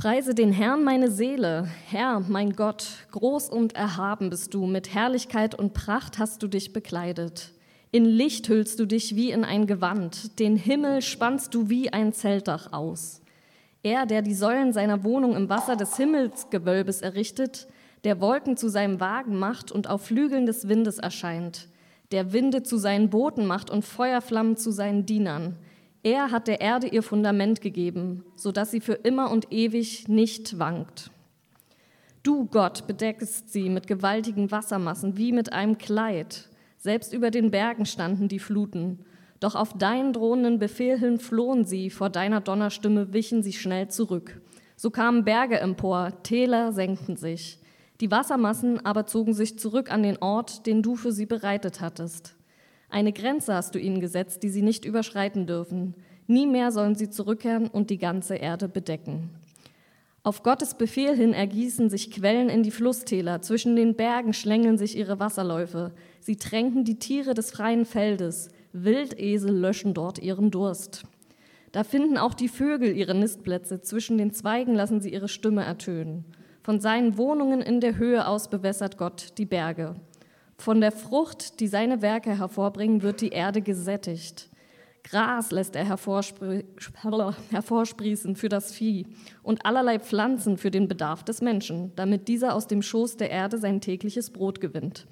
Preise den Herrn meine Seele, Herr, mein Gott, groß und erhaben bist du, mit Herrlichkeit und Pracht hast du dich bekleidet. In Licht hüllst du dich wie in ein Gewand, den Himmel spannst du wie ein Zeltdach aus. Er, der die Säulen seiner Wohnung im Wasser des Himmelsgewölbes errichtet, der Wolken zu seinem Wagen macht und auf Flügeln des Windes erscheint, der Winde zu seinen Booten macht und Feuerflammen zu seinen Dienern, er hat der Erde ihr Fundament gegeben, so dass sie für immer und ewig nicht wankt. Du, Gott, bedeckst sie mit gewaltigen Wassermassen wie mit einem Kleid. Selbst über den Bergen standen die Fluten. Doch auf deinen drohenden Befehl hin flohen sie, vor deiner Donnerstimme wichen sie schnell zurück. So kamen Berge empor, Täler senkten sich. Die Wassermassen aber zogen sich zurück an den Ort, den du für sie bereitet hattest. Eine Grenze hast du ihnen gesetzt, die sie nicht überschreiten dürfen. Nie mehr sollen sie zurückkehren und die ganze Erde bedecken. Auf Gottes Befehl hin ergießen sich Quellen in die Flusstäler, zwischen den Bergen schlängeln sich ihre Wasserläufe. Sie tränken die Tiere des freien Feldes, Wildesel löschen dort ihren Durst. Da finden auch die Vögel ihre Nistplätze, zwischen den Zweigen lassen sie ihre Stimme ertönen. Von seinen Wohnungen in der Höhe aus bewässert Gott die Berge. Von der Frucht, die seine Werke hervorbringen, wird die Erde gesättigt. Gras lässt er hervorsprießen für das Vieh und allerlei Pflanzen für den Bedarf des Menschen, damit dieser aus dem Schoß der Erde sein tägliches Brot gewinnt.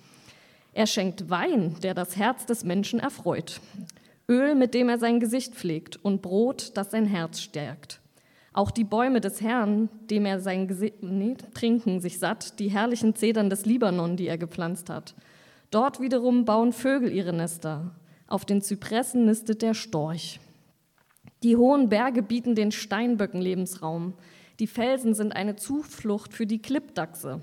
Er schenkt Wein, der das Herz des Menschen erfreut, Öl, mit dem er sein Gesicht pflegt, und Brot, das sein Herz stärkt. Auch die Bäume des Herrn, dem er sein Gesicht nee, trinken sich satt, die herrlichen Zedern des Libanon, die er gepflanzt hat. Dort wiederum bauen Vögel ihre Nester. Auf den Zypressen nistet der Storch. Die hohen Berge bieten den Steinböcken Lebensraum. Die Felsen sind eine Zuflucht für die Klippdachse.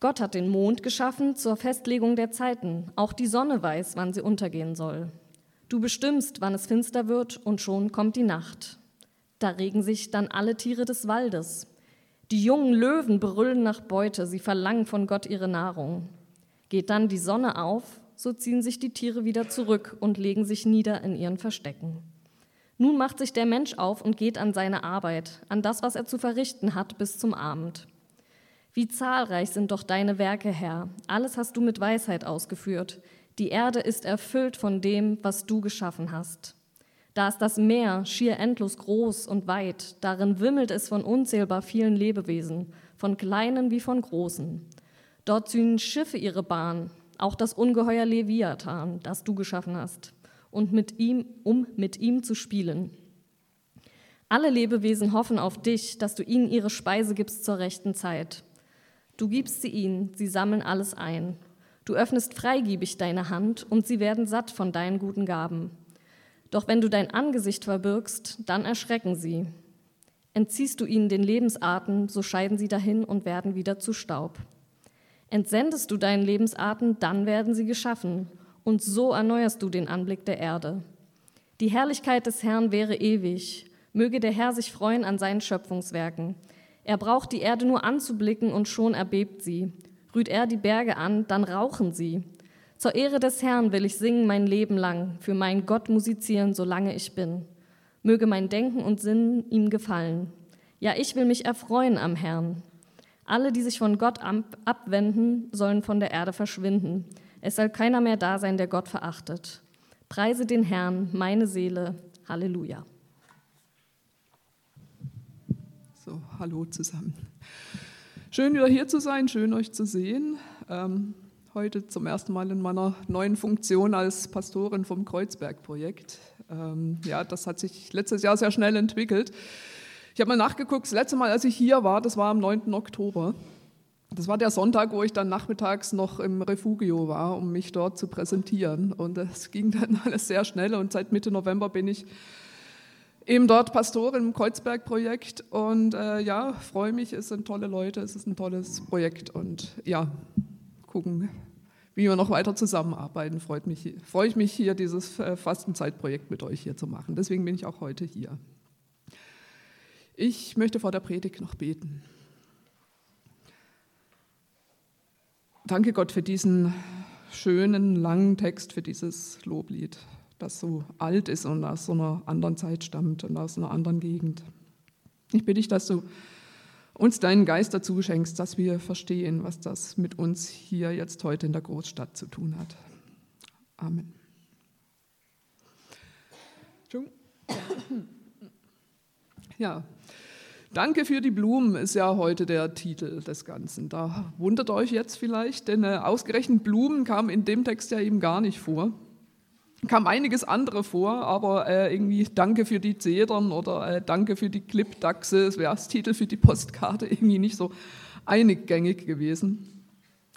Gott hat den Mond geschaffen zur Festlegung der Zeiten. Auch die Sonne weiß, wann sie untergehen soll. Du bestimmst, wann es finster wird, und schon kommt die Nacht. Da regen sich dann alle Tiere des Waldes. Die jungen Löwen brüllen nach Beute, sie verlangen von Gott ihre Nahrung. Geht dann die Sonne auf, so ziehen sich die Tiere wieder zurück und legen sich nieder in ihren Verstecken. Nun macht sich der Mensch auf und geht an seine Arbeit, an das, was er zu verrichten hat, bis zum Abend. Wie zahlreich sind doch deine Werke, Herr. Alles hast du mit Weisheit ausgeführt. Die Erde ist erfüllt von dem, was du geschaffen hast. Da ist das Meer schier endlos groß und weit, darin wimmelt es von unzählbar vielen Lebewesen, von kleinen wie von großen. Dort ziehen Schiffe ihre Bahn, auch das Ungeheuer Leviathan, das du geschaffen hast, und mit ihm, um mit ihm zu spielen. Alle Lebewesen hoffen auf dich, dass du ihnen ihre Speise gibst zur rechten Zeit. Du gibst sie ihnen, sie sammeln alles ein. Du öffnest freigebig deine Hand und sie werden satt von deinen guten Gaben. Doch wenn du dein Angesicht verbirgst, dann erschrecken sie. Entziehst du ihnen den Lebensatem, so scheiden sie dahin und werden wieder zu Staub. Entsendest du deinen Lebensarten, dann werden sie geschaffen, und so erneuerst du den Anblick der Erde. Die Herrlichkeit des Herrn wäre ewig. Möge der Herr sich freuen an seinen Schöpfungswerken. Er braucht die Erde nur anzublicken und schon erbebt sie. Rührt er die Berge an, dann rauchen sie. Zur Ehre des Herrn will ich singen mein Leben lang, für meinen Gott musizieren, solange ich bin. Möge mein Denken und Sinn ihm gefallen. Ja, ich will mich erfreuen am Herrn. Alle, die sich von Gott abwenden, sollen von der Erde verschwinden. Es soll keiner mehr da sein, der Gott verachtet. Preise den Herrn, meine Seele. Halleluja. So, hallo zusammen. Schön wieder hier zu sein, schön euch zu sehen. Ähm, heute zum ersten Mal in meiner neuen Funktion als Pastorin vom Kreuzberg-Projekt. Ähm, ja, das hat sich letztes Jahr sehr schnell entwickelt. Ich habe mal nachgeguckt, das letzte Mal, als ich hier war, das war am 9. Oktober. Das war der Sonntag, wo ich dann nachmittags noch im Refugio war, um mich dort zu präsentieren. Und es ging dann alles sehr schnell und seit Mitte November bin ich eben dort Pastorin im Kreuzberg-Projekt und äh, ja, freue mich, es sind tolle Leute, es ist ein tolles Projekt und ja, gucken, wie wir noch weiter zusammenarbeiten. Freut mich, freue ich mich hier, dieses äh, Fastenzeitprojekt mit euch hier zu machen. Deswegen bin ich auch heute hier. Ich möchte vor der Predigt noch beten. Danke Gott für diesen schönen, langen Text, für dieses Loblied, das so alt ist und aus so einer anderen Zeit stammt und aus einer anderen Gegend. Ich bitte dich, dass du uns deinen Geist dazu schenkst, dass wir verstehen, was das mit uns hier jetzt heute in der Großstadt zu tun hat. Amen. Ja, Danke für die Blumen ist ja heute der Titel des Ganzen. Da wundert euch jetzt vielleicht, denn äh, ausgerechnet Blumen kam in dem Text ja eben gar nicht vor. Kam einiges andere vor, aber äh, irgendwie Danke für die Zedern oder äh, Danke für die Clipdachse, das wäre das Titel für die Postkarte irgendwie nicht so einiggängig gewesen.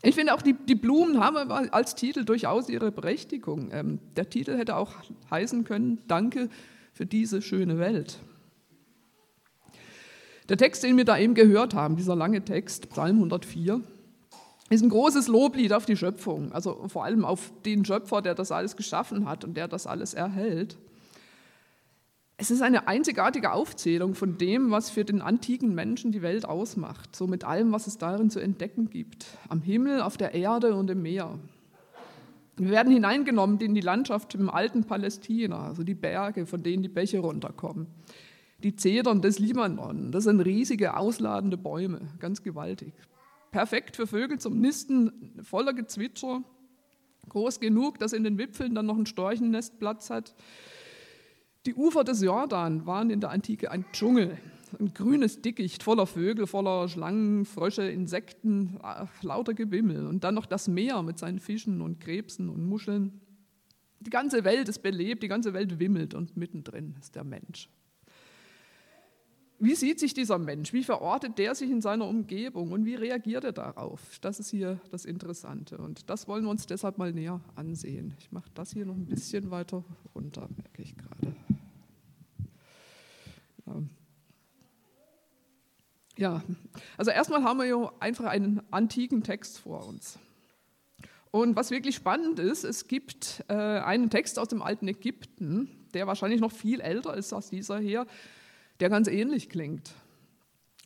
Ich finde auch, die, die Blumen haben als Titel durchaus ihre Berechtigung. Ähm, der Titel hätte auch heißen können, Danke für diese schöne Welt. Der Text, den wir da eben gehört haben, dieser lange Text, Psalm 104, ist ein großes Loblied auf die Schöpfung, also vor allem auf den Schöpfer, der das alles geschaffen hat und der das alles erhält. Es ist eine einzigartige Aufzählung von dem, was für den antiken Menschen die Welt ausmacht, so mit allem, was es darin zu entdecken gibt, am Himmel, auf der Erde und im Meer. Wir werden hineingenommen in die Landschaft im alten Palästina, also die Berge, von denen die Bäche runterkommen. Die Zedern des Libanon, das sind riesige, ausladende Bäume, ganz gewaltig. Perfekt für Vögel zum Nisten, voller Gezwitscher, groß genug, dass in den Wipfeln dann noch ein Storchennest Platz hat. Die Ufer des Jordan waren in der Antike ein Dschungel, ein grünes Dickicht voller Vögel, voller Schlangen, Frösche, Insekten, äh, lauter Gewimmel. Und dann noch das Meer mit seinen Fischen und Krebsen und Muscheln. Die ganze Welt ist belebt, die ganze Welt wimmelt und mittendrin ist der Mensch. Wie sieht sich dieser Mensch? Wie verortet der sich in seiner Umgebung und wie reagiert er darauf? Das ist hier das Interessante und das wollen wir uns deshalb mal näher ansehen. Ich mache das hier noch ein bisschen weiter runter, merke ich gerade. Ja. also erstmal haben wir hier einfach einen antiken Text vor uns. Und was wirklich spannend ist, es gibt äh, einen Text aus dem alten Ägypten, der wahrscheinlich noch viel älter ist als dieser hier, der ganz ähnlich klingt.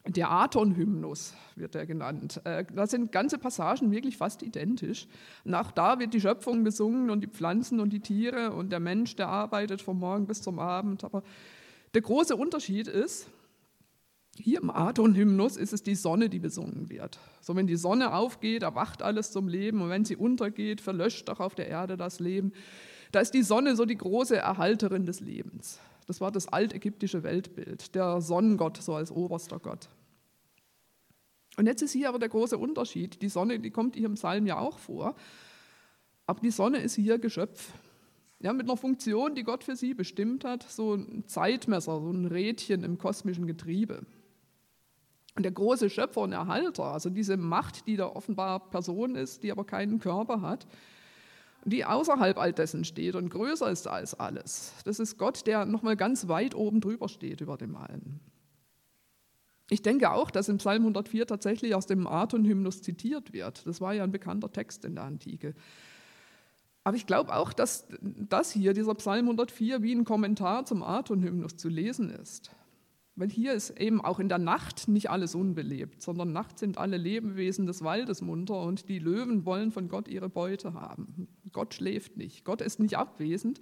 Der Aton-Hymnus wird er genannt. Äh, da sind ganze Passagen wirklich fast identisch. Nach da wird die Schöpfung besungen und die Pflanzen und die Tiere und der Mensch, der arbeitet vom Morgen bis zum Abend. Aber der große Unterschied ist, hier im Aton-Hymnus ist es die Sonne, die besungen wird. So, wenn die Sonne aufgeht, erwacht alles zum Leben und wenn sie untergeht, verlöscht auch auf der Erde das Leben. Da ist die Sonne so die große Erhalterin des Lebens. Das war das altägyptische Weltbild, der Sonnengott so als oberster Gott. Und jetzt ist hier aber der große Unterschied. Die Sonne, die kommt hier im Psalm ja auch vor, aber die Sonne ist hier Geschöpf. Ja, mit einer Funktion, die Gott für sie bestimmt hat, so ein Zeitmesser, so ein Rädchen im kosmischen Getriebe. Und der große Schöpfer und Erhalter, also diese Macht, die da offenbar Person ist, die aber keinen Körper hat, die außerhalb all dessen steht und größer ist als alles. Das ist Gott, der nochmal ganz weit oben drüber steht über dem allen. Ich denke auch, dass im Psalm 104 tatsächlich aus dem Aton-Hymnus zitiert wird. Das war ja ein bekannter Text in der Antike. Aber ich glaube auch, dass das hier, dieser Psalm 104, wie ein Kommentar zum Aton-Hymnus zu lesen ist. Weil hier ist eben auch in der Nacht nicht alles unbelebt, sondern nachts sind alle Lebewesen des Waldes munter und die Löwen wollen von Gott ihre Beute haben. Gott schläft nicht, Gott ist nicht abwesend,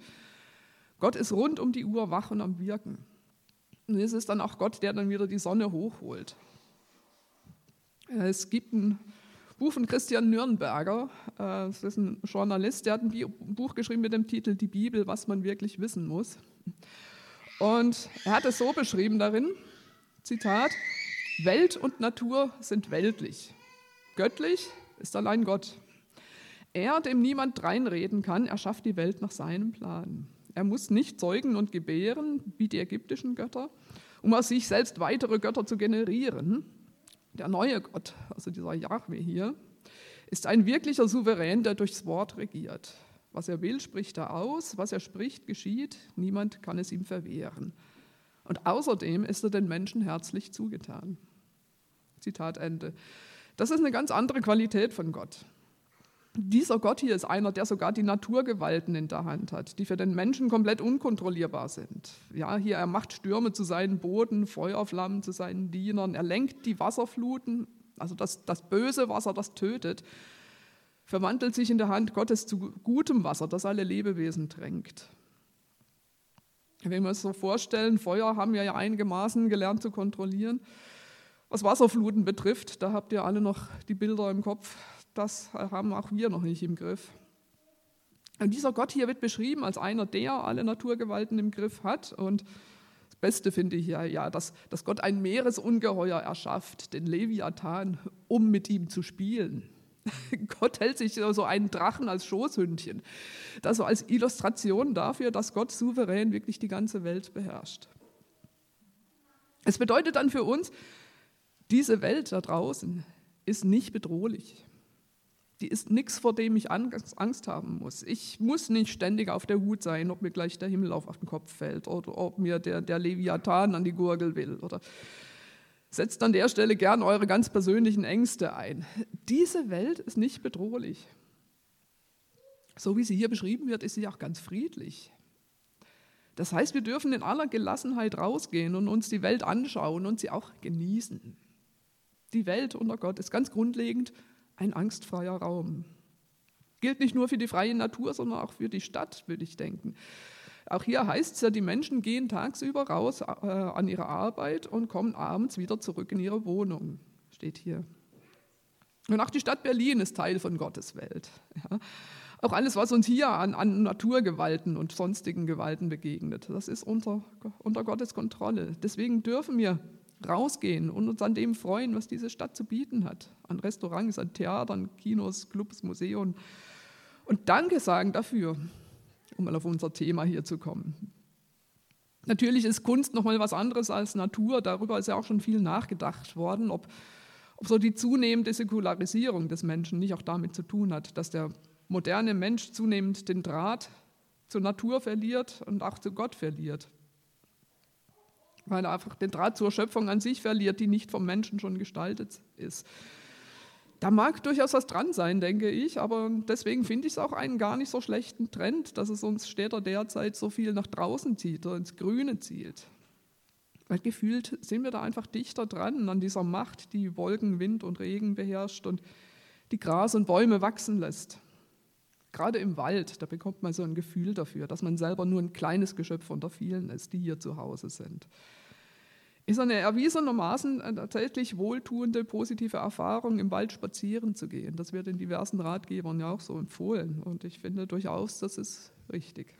Gott ist rund um die Uhr wach und am Wirken. Und es ist dann auch Gott, der dann wieder die Sonne hochholt. Es gibt ein Buch von Christian Nürnberger, äh, das ist ein Journalist, der hat ein Buch geschrieben mit dem Titel Die Bibel, was man wirklich wissen muss. Und er hat es so beschrieben darin, Zitat, Welt und Natur sind weltlich. Göttlich ist allein Gott. Er, dem niemand reinreden kann, erschafft die Welt nach seinem Plan. Er muss nicht zeugen und gebären, wie die ägyptischen Götter, um aus sich selbst weitere Götter zu generieren. Der neue Gott, also dieser Yahweh hier, ist ein wirklicher Souverän, der durchs Wort regiert. Was er will, spricht er aus, was er spricht, geschieht, niemand kann es ihm verwehren. Und außerdem ist er den Menschen herzlich zugetan. Zitat Ende. Das ist eine ganz andere Qualität von Gott. Dieser Gott hier ist einer, der sogar die Naturgewalten in der Hand hat, die für den Menschen komplett unkontrollierbar sind. Ja, hier er macht Stürme zu seinen Boden, Feuerflammen zu seinen Dienern, er lenkt die Wasserfluten, also das, das böse Wasser, das tötet, verwandelt sich in der Hand Gottes zu gutem Wasser, das alle Lebewesen tränkt. Wenn wir uns so vorstellen, Feuer haben wir ja einigermaßen gelernt zu kontrollieren. Was Wasserfluten betrifft, da habt ihr alle noch die Bilder im Kopf. Das haben auch wir noch nicht im Griff. Und dieser Gott hier wird beschrieben als einer, der alle Naturgewalten im Griff hat. Und das Beste finde ich ja, ja dass, dass Gott ein Meeresungeheuer erschafft, den Leviathan, um mit ihm zu spielen. Gott hält sich so einen Drachen als Schoßhündchen. Das so als Illustration dafür, dass Gott souverän wirklich die ganze Welt beherrscht. Es bedeutet dann für uns, diese Welt da draußen ist nicht bedrohlich. Die ist nichts, vor dem ich Angst haben muss. Ich muss nicht ständig auf der Hut sein, ob mir gleich der Himmel auf den Kopf fällt oder ob mir der, der Leviathan an die Gurgel will. Oder setzt an der Stelle gern eure ganz persönlichen Ängste ein. Diese Welt ist nicht bedrohlich. So wie sie hier beschrieben wird, ist sie auch ganz friedlich. Das heißt, wir dürfen in aller Gelassenheit rausgehen und uns die Welt anschauen und sie auch genießen. Die Welt unter Gott ist ganz grundlegend ein angstfreier Raum. Gilt nicht nur für die freie Natur, sondern auch für die Stadt, würde ich denken. Auch hier heißt es ja, die Menschen gehen tagsüber raus äh, an ihre Arbeit und kommen abends wieder zurück in ihre Wohnung, steht hier. Und auch die Stadt Berlin ist Teil von Gottes Welt. Ja. Auch alles, was uns hier an, an, Naturgewalten und sonstigen Gewalten begegnet, das ist unter, unter Gottes Kontrolle. Deswegen dürfen wir rausgehen und uns an dem freuen, was diese Stadt zu bieten hat. An Restaurants, an Theatern, Kinos, Clubs, Museen. Und Danke sagen dafür, um mal auf unser Thema hier zu kommen. Natürlich ist Kunst noch mal was anderes als Natur. Darüber ist ja auch schon viel nachgedacht worden, ob, ob so die zunehmende Säkularisierung des Menschen nicht auch damit zu tun hat, dass der moderne Mensch zunehmend den Draht zur Natur verliert und auch zu Gott verliert weil er einfach den Draht zur Schöpfung an sich verliert, die nicht vom Menschen schon gestaltet ist. Da mag durchaus was dran sein, denke ich, aber deswegen finde ich es auch einen gar nicht so schlechten Trend, dass es uns Städter derzeit so viel nach draußen zieht oder ins Grüne zieht. Weil gefühlt sind wir da einfach dichter dran an dieser Macht, die Wolken, Wind und Regen beherrscht und die Gras und Bäume wachsen lässt. Gerade im Wald, da bekommt man so ein Gefühl dafür, dass man selber nur ein kleines Geschöpf unter vielen ist, die hier zu Hause sind. Ist eine erwiesenermaßen äh, tatsächlich wohltuende, positive Erfahrung, im Wald spazieren zu gehen. Das wird in diversen Ratgebern ja auch so empfohlen. Und ich finde durchaus, das ist richtig.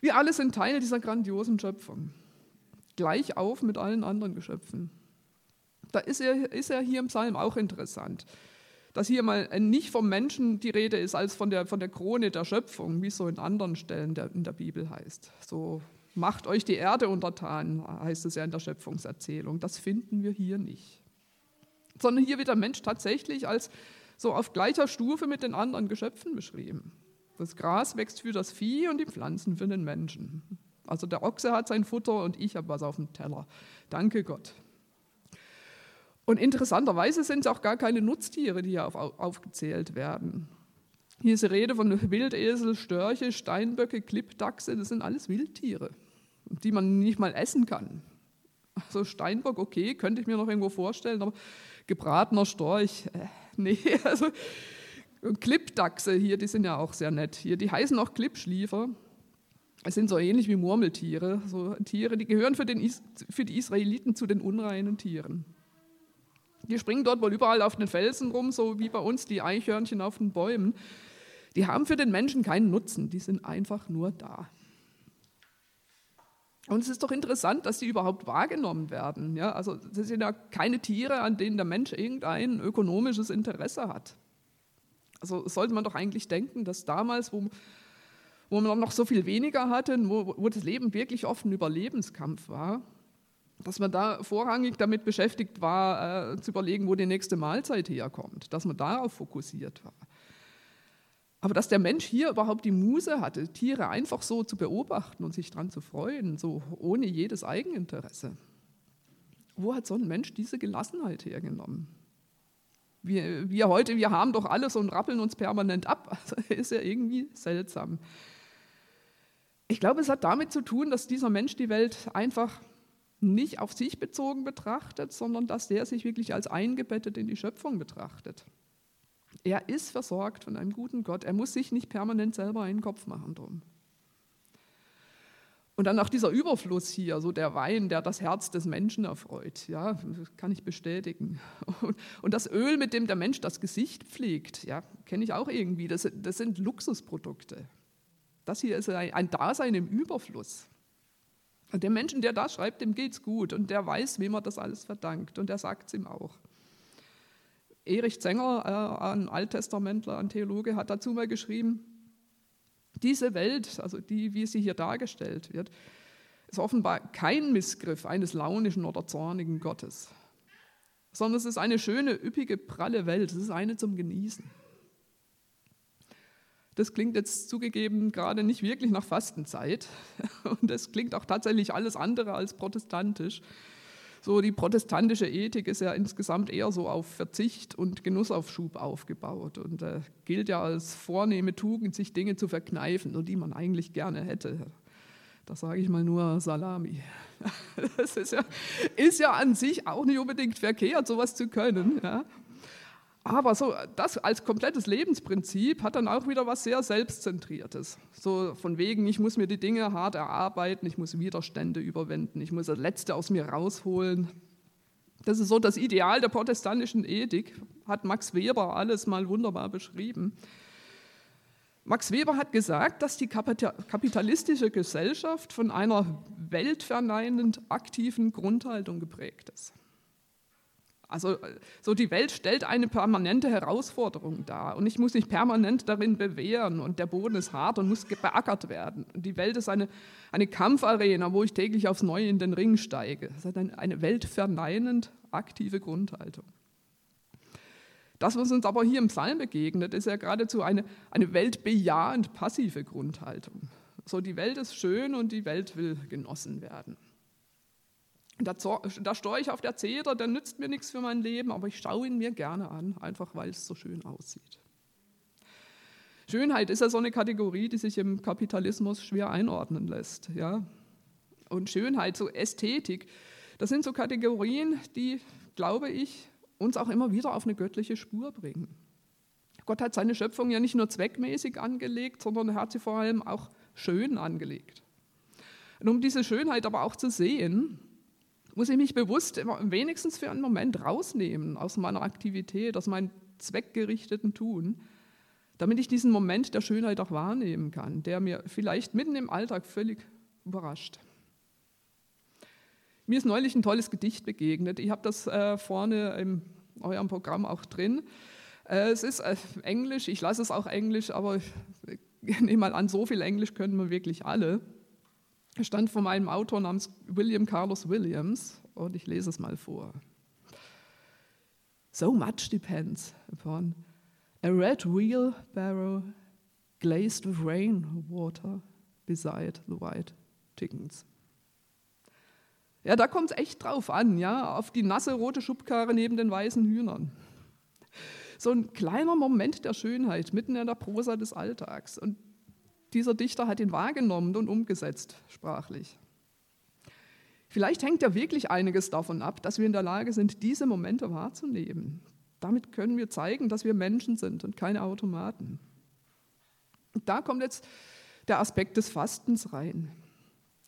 Wir alle sind Teil dieser grandiosen Schöpfung. Gleich auf mit allen anderen Geschöpfen. Da ist er, ist er hier im Psalm auch interessant dass hier mal nicht vom Menschen die Rede ist, als von der, von der Krone der Schöpfung, wie es so in anderen Stellen der, in der Bibel heißt. So macht euch die Erde untertan, heißt es ja in der Schöpfungserzählung. Das finden wir hier nicht. Sondern hier wird der Mensch tatsächlich als so auf gleicher Stufe mit den anderen Geschöpfen beschrieben. Das Gras wächst für das Vieh und die Pflanzen für den Menschen. Also der Ochse hat sein Futter und ich habe was auf dem Teller. Danke Gott. Und interessanterweise sind es auch gar keine Nutztiere, die hier auf, aufgezählt werden. Hier ist die Rede von Wildesel, Störche, Steinböcke, Klippdachse, das sind alles Wildtiere, die man nicht mal essen kann. Also Steinbock, okay, könnte ich mir noch irgendwo vorstellen, aber gebratener Storch, äh, nee, also und Klippdachse hier, die sind ja auch sehr nett. Hier, die heißen auch Klippschliefer. Es sind so ähnlich wie Murmeltiere, so Tiere, die gehören für, den, für die Israeliten zu den unreinen Tieren. Die springen dort wohl überall auf den Felsen rum, so wie bei uns die Eichhörnchen auf den Bäumen. Die haben für den Menschen keinen Nutzen, die sind einfach nur da. Und es ist doch interessant, dass sie überhaupt wahrgenommen werden. Ja, also das sind ja keine Tiere, an denen der Mensch irgendein ökonomisches Interesse hat. Also sollte man doch eigentlich denken, dass damals, wo, wo man noch so viel weniger hatte, wo, wo das Leben wirklich oft ein Überlebenskampf war, dass man da vorrangig damit beschäftigt war, äh, zu überlegen, wo die nächste Mahlzeit herkommt, dass man darauf fokussiert war. Aber dass der Mensch hier überhaupt die Muse hatte, Tiere einfach so zu beobachten und sich daran zu freuen, so ohne jedes Eigeninteresse. Wo hat so ein Mensch diese Gelassenheit hergenommen? Wir, wir heute, wir haben doch alles und rappeln uns permanent ab. Also ist ja irgendwie seltsam. Ich glaube, es hat damit zu tun, dass dieser Mensch die Welt einfach nicht auf sich bezogen betrachtet, sondern dass der sich wirklich als eingebettet in die Schöpfung betrachtet. Er ist versorgt von einem guten Gott. Er muss sich nicht permanent selber einen Kopf machen drum. Und dann auch dieser Überfluss hier, so der Wein, der das Herz des Menschen erfreut, ja, kann ich bestätigen. Und, und das Öl, mit dem der Mensch das Gesicht pflegt, ja, kenne ich auch irgendwie. Das, das sind Luxusprodukte. Das hier ist ein, ein Dasein im Überfluss. Der Menschen, der da schreibt, dem geht's gut und der weiß, wem er das alles verdankt und der sagt es ihm auch. Erich Zenger, äh, ein Alttestamentler, ein Theologe, hat dazu mal geschrieben, diese Welt, also die, wie sie hier dargestellt wird, ist offenbar kein Missgriff eines launischen oder zornigen Gottes, sondern es ist eine schöne, üppige, pralle Welt. Es ist eine zum Genießen. Das klingt jetzt zugegeben gerade nicht wirklich nach Fastenzeit und es klingt auch tatsächlich alles andere als protestantisch. So die protestantische Ethik ist ja insgesamt eher so auf Verzicht und Genussaufschub aufgebaut und äh, gilt ja als vornehme Tugend, sich Dinge zu verkneifen, nur die man eigentlich gerne hätte. Da sage ich mal nur Salami. Das ist ja, ist ja an sich auch nicht unbedingt verkehrt, sowas zu können. Ja. Aber so das als komplettes Lebensprinzip hat dann auch wieder was sehr Selbstzentriertes. So von wegen, ich muss mir die Dinge hart erarbeiten, ich muss Widerstände überwinden, ich muss das Letzte aus mir rausholen. Das ist so das Ideal der protestantischen Ethik, hat Max Weber alles mal wunderbar beschrieben. Max Weber hat gesagt, dass die kapitalistische Gesellschaft von einer weltverneinend aktiven Grundhaltung geprägt ist. Also so die Welt stellt eine permanente Herausforderung dar und ich muss mich permanent darin bewähren und der Boden ist hart und muss beackert werden. Und die Welt ist eine, eine Kampfarena, wo ich täglich aufs Neue in den Ring steige. Das ist eine, eine weltverneinend aktive Grundhaltung. Das, was uns aber hier im Psalm begegnet, ist ja geradezu eine, eine weltbejahend passive Grundhaltung. So die Welt ist schön und die Welt will genossen werden. Da, da Storch auf der Zeder, der nützt mir nichts für mein Leben, aber ich schaue ihn mir gerne an, einfach weil es so schön aussieht. Schönheit ist ja so eine Kategorie, die sich im Kapitalismus schwer einordnen lässt. Ja? Und Schönheit, so Ästhetik, das sind so Kategorien, die, glaube ich, uns auch immer wieder auf eine göttliche Spur bringen. Gott hat seine Schöpfung ja nicht nur zweckmäßig angelegt, sondern er hat sie vor allem auch schön angelegt. Und um diese Schönheit aber auch zu sehen, muss ich mich bewusst wenigstens für einen Moment rausnehmen aus meiner Aktivität, aus meinem zweckgerichteten Tun, damit ich diesen Moment der Schönheit auch wahrnehmen kann, der mir vielleicht mitten im Alltag völlig überrascht. Mir ist neulich ein tolles Gedicht begegnet. Ich habe das äh, vorne in eurem Programm auch drin. Äh, es ist äh, Englisch, ich lasse es auch Englisch, aber ich nehme mal an, so viel Englisch können wir wirklich alle stand von einem Autor namens William Carlos Williams und ich lese es mal vor. So much depends upon a red wheelbarrow glazed with rainwater beside the white chickens. Ja, da kommt es echt drauf an, ja, auf die nasse rote Schubkarre neben den weißen Hühnern. So ein kleiner Moment der Schönheit mitten in der Prosa des Alltags. Und dieser Dichter hat ihn wahrgenommen und umgesetzt, sprachlich. Vielleicht hängt ja wirklich einiges davon ab, dass wir in der Lage sind, diese Momente wahrzunehmen. Damit können wir zeigen, dass wir Menschen sind und keine Automaten. Und da kommt jetzt der Aspekt des Fastens rein.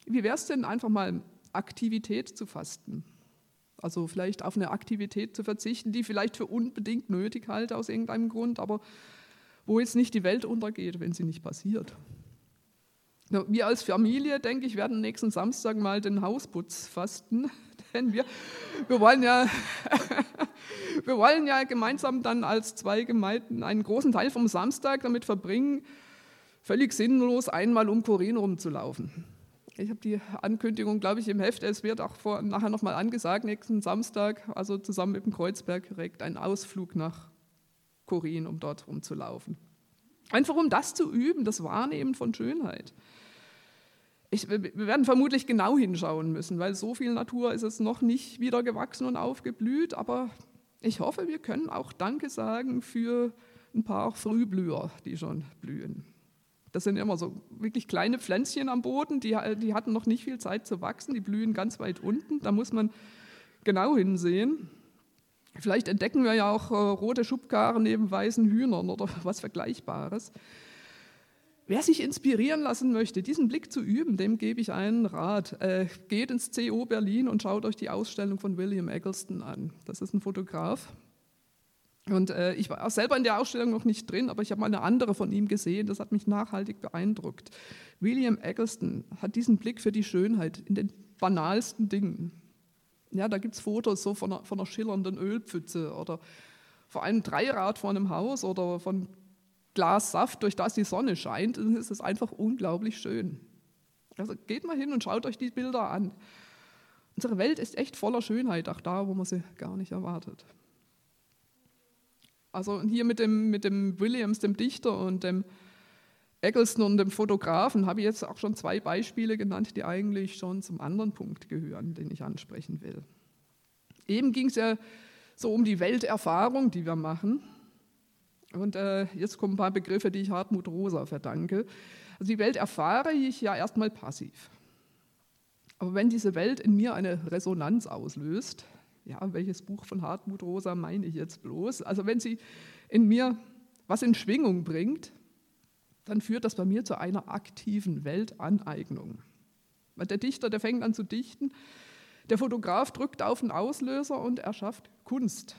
Wie wäre es denn einfach mal Aktivität zu fasten? Also vielleicht auf eine Aktivität zu verzichten, die vielleicht für unbedingt nötig halte aus irgendeinem Grund, aber wo jetzt nicht die Welt untergeht, wenn sie nicht passiert. Wir als Familie, denke ich, werden nächsten Samstag mal den Hausputz fasten, denn wir, wir, wollen ja, wir wollen ja gemeinsam dann als zwei Gemeinden einen großen Teil vom Samstag damit verbringen, völlig sinnlos einmal um Korin rumzulaufen. Ich habe die Ankündigung, glaube ich, im Heft. Es wird auch vor, nachher nochmal angesagt, nächsten Samstag, also zusammen mit dem Kreuzberg direkt, ein Ausflug nach Korin, um dort rumzulaufen. Einfach um das zu üben, das Wahrnehmen von Schönheit. Ich, wir werden vermutlich genau hinschauen müssen, weil so viel Natur ist es noch nicht wieder gewachsen und aufgeblüht. Aber ich hoffe, wir können auch Danke sagen für ein paar Frühblüher, die schon blühen. Das sind immer so wirklich kleine Pflänzchen am Boden, die, die hatten noch nicht viel Zeit zu wachsen, die blühen ganz weit unten. Da muss man genau hinsehen. Vielleicht entdecken wir ja auch äh, rote Schubkarren neben weißen Hühnern oder was Vergleichbares. Wer sich inspirieren lassen möchte, diesen Blick zu üben, dem gebe ich einen Rat. Äh, geht ins CO Berlin und schaut euch die Ausstellung von William Eggleston an. Das ist ein Fotograf. Und äh, ich war selber in der Ausstellung noch nicht drin, aber ich habe mal eine andere von ihm gesehen. Das hat mich nachhaltig beeindruckt. William Eggleston hat diesen Blick für die Schönheit in den banalsten Dingen. Ja, da gibt es Fotos so von einer, von einer schillernden Ölpfütze oder vor einem Dreirad vor einem Haus oder von Glas Saft, durch das die Sonne scheint, dann ist es einfach unglaublich schön. Also geht mal hin und schaut euch die Bilder an. Unsere Welt ist echt voller Schönheit, auch da, wo man sie gar nicht erwartet. Also hier mit dem, mit dem Williams, dem Dichter und dem Eggleston und dem Fotografen habe ich jetzt auch schon zwei Beispiele genannt, die eigentlich schon zum anderen Punkt gehören, den ich ansprechen will. Eben ging es ja so um die Welterfahrung, die wir machen. Und äh, jetzt kommen ein paar Begriffe, die ich Hartmut Rosa verdanke. Also die Welt erfahre ich ja erstmal passiv. Aber wenn diese Welt in mir eine Resonanz auslöst, ja, welches Buch von Hartmut Rosa meine ich jetzt bloß? Also wenn sie in mir was in Schwingung bringt, dann führt das bei mir zu einer aktiven Weltaneignung. Weil der Dichter, der fängt an zu dichten, der Fotograf drückt auf den Auslöser und er schafft Kunst.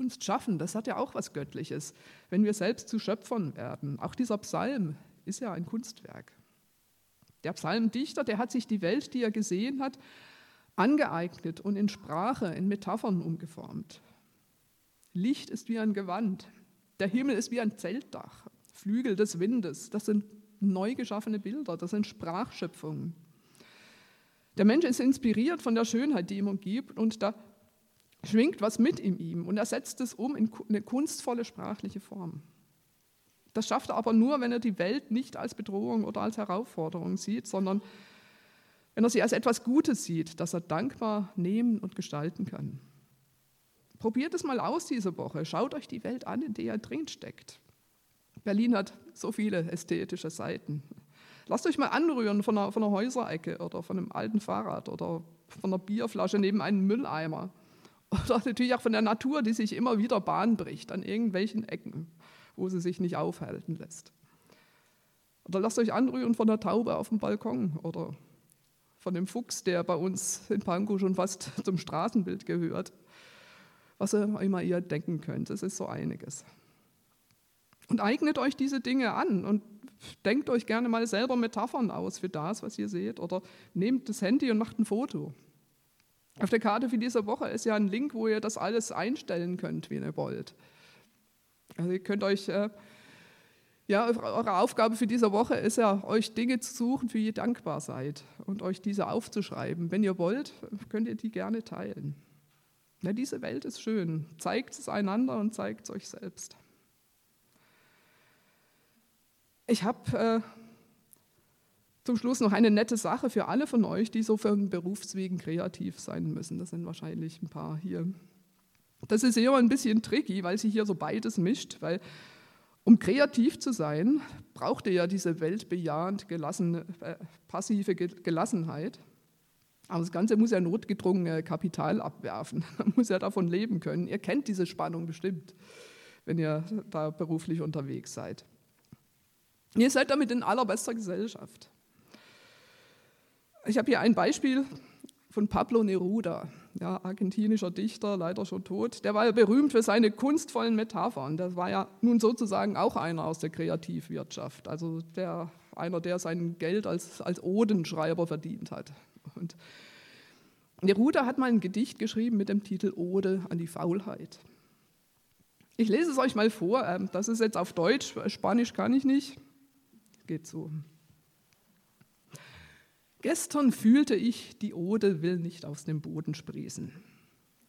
Kunst schaffen, das hat ja auch was Göttliches, wenn wir selbst zu Schöpfern werden. Auch dieser Psalm ist ja ein Kunstwerk. Der Psalmdichter, der hat sich die Welt, die er gesehen hat, angeeignet und in Sprache, in Metaphern umgeformt. Licht ist wie ein Gewand, der Himmel ist wie ein Zeltdach, Flügel des Windes, das sind neu geschaffene Bilder, das sind Sprachschöpfungen. Der Mensch ist inspiriert von der Schönheit, die ihm umgibt, und da schwingt was mit in ihm und er setzt es um in eine kunstvolle sprachliche Form. Das schafft er aber nur, wenn er die Welt nicht als Bedrohung oder als Herausforderung sieht, sondern wenn er sie als etwas Gutes sieht, das er dankbar nehmen und gestalten kann. Probiert es mal aus diese Woche. Schaut euch die Welt an, in der ihr drin steckt. Berlin hat so viele ästhetische Seiten. Lasst euch mal anrühren von einer, von einer Häuserecke oder von einem alten Fahrrad oder von einer Bierflasche neben einem Mülleimer. Oder natürlich auch von der Natur, die sich immer wieder Bahn bricht an irgendwelchen Ecken, wo sie sich nicht aufhalten lässt. Oder lasst euch anrühren von der Taube auf dem Balkon oder von dem Fuchs, der bei uns in Pankow schon fast zum Straßenbild gehört. Was ihr immer ihr denken könnt, es ist so einiges. Und eignet euch diese Dinge an und denkt euch gerne mal selber Metaphern aus für das, was ihr seht. Oder nehmt das Handy und macht ein Foto. Auf der Karte für diese Woche ist ja ein Link, wo ihr das alles einstellen könnt, wie ihr wollt. Also ihr könnt euch, äh, ja, eure Aufgabe für diese Woche ist ja, euch Dinge zu suchen, für die ihr dankbar seid und euch diese aufzuschreiben. Wenn ihr wollt, könnt ihr die gerne teilen. Ja, diese Welt ist schön. Zeigt es einander und zeigt es euch selbst. Ich habe äh, zum Schluss noch eine nette Sache für alle von euch, die so einen Berufswegen kreativ sein müssen. Das sind wahrscheinlich ein paar hier. Das ist eher ein bisschen tricky, weil sich hier so beides mischt, weil um kreativ zu sein, braucht ihr ja diese weltbejahend gelassene, äh, passive Gelassenheit. Aber das Ganze muss ja notgedrungen Kapital abwerfen. Man muss ja davon leben können. Ihr kennt diese Spannung bestimmt, wenn ihr da beruflich unterwegs seid. Ihr seid damit in allerbester Gesellschaft. Ich habe hier ein Beispiel von Pablo Neruda, ja, argentinischer Dichter, leider schon tot. Der war ja berühmt für seine kunstvollen Metaphern. Der war ja nun sozusagen auch einer aus der Kreativwirtschaft, also der, einer, der sein Geld als, als Odenschreiber verdient hat. Und Neruda hat mal ein Gedicht geschrieben mit dem Titel Ode an die Faulheit. Ich lese es euch mal vor. Ähm, das ist jetzt auf Deutsch, Spanisch kann ich nicht. Geht so. Gestern fühlte ich, die Ode will nicht aus dem Boden sprießen.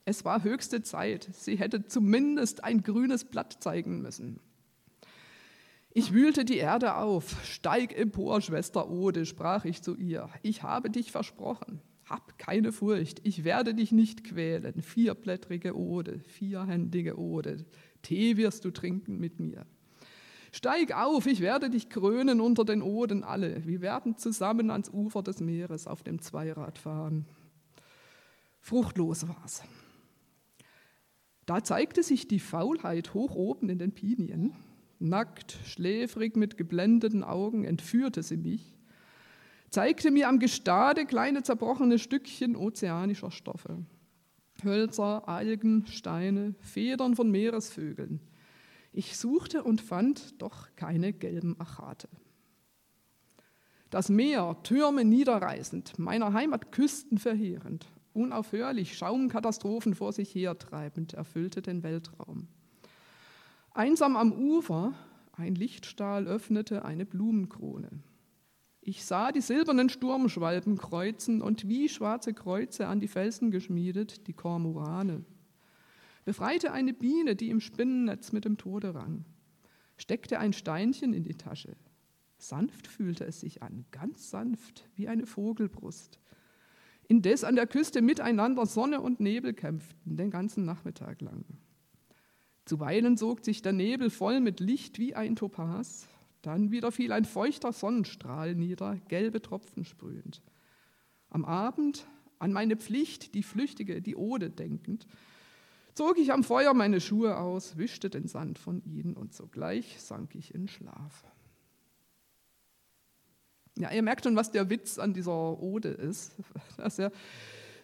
Es war höchste Zeit, sie hätte zumindest ein grünes Blatt zeigen müssen. Ich wühlte die Erde auf, steig empor, Schwester Ode, sprach ich zu ihr. Ich habe dich versprochen, hab keine Furcht, ich werde dich nicht quälen. Vierblättrige Ode, vierhändige Ode, Tee wirst du trinken mit mir. Steig auf, ich werde dich krönen unter den Oden alle. Wir werden zusammen ans Ufer des Meeres auf dem Zweirad fahren. Fruchtlos war's. Da zeigte sich die Faulheit hoch oben in den Pinien. Nackt, schläfrig, mit geblendeten Augen entführte sie mich, zeigte mir am Gestade kleine zerbrochene Stückchen ozeanischer Stoffe. Hölzer, Algen, Steine, Federn von Meeresvögeln. Ich suchte und fand doch keine gelben Achate. Das Meer, Türme niederreißend, meiner Heimat Küsten verheerend, unaufhörlich Schaumkatastrophen vor sich hertreibend, erfüllte den Weltraum. Einsam am Ufer, ein Lichtstahl öffnete eine Blumenkrone. Ich sah die silbernen Sturmschwalben kreuzen und wie schwarze Kreuze an die Felsen geschmiedet, die Kormorane. Befreite eine Biene, die im Spinnennetz mit dem Tode rang. Steckte ein Steinchen in die Tasche. Sanft fühlte es sich an, ganz sanft, wie eine Vogelbrust. Indes an der Küste miteinander Sonne und Nebel kämpften, den ganzen Nachmittag lang. Zuweilen sog sich der Nebel voll mit Licht wie ein Topaz, dann wieder fiel ein feuchter Sonnenstrahl nieder, gelbe Tropfen sprühend. Am Abend, an meine Pflicht, die Flüchtige, die Ode denkend, zog ich am Feuer meine Schuhe aus, wischte den Sand von ihnen und sogleich sank ich in Schlaf. Ja, ihr merkt schon, was der Witz an dieser Ode ist. Dass er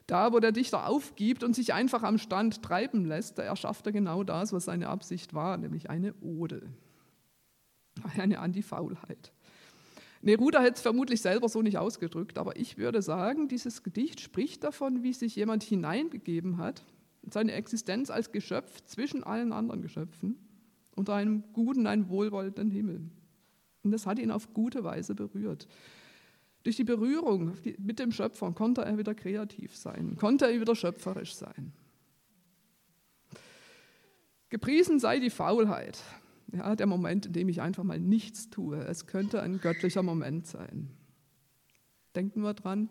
da, wo der Dichter aufgibt und sich einfach am Stand treiben lässt, da erschafft er genau das, was seine Absicht war, nämlich eine Ode eine Anti-Faulheit. Neruda hätte es vermutlich selber so nicht ausgedrückt, aber ich würde sagen, dieses Gedicht spricht davon, wie sich jemand hineingegeben hat, seine Existenz als Geschöpf zwischen allen anderen Geschöpfen, unter einem guten, einem wohlwollenden Himmel. Und das hat ihn auf gute Weise berührt. Durch die Berührung mit dem Schöpfer konnte er wieder kreativ sein, konnte er wieder schöpferisch sein. Gepriesen sei die Faulheit. Ja, der Moment, in dem ich einfach mal nichts tue. Es könnte ein göttlicher Moment sein. Denken wir dran.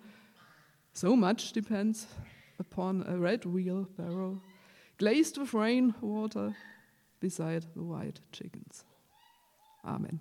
So much depends upon a red wheelbarrow, glazed with rain water beside the white chickens. Amen.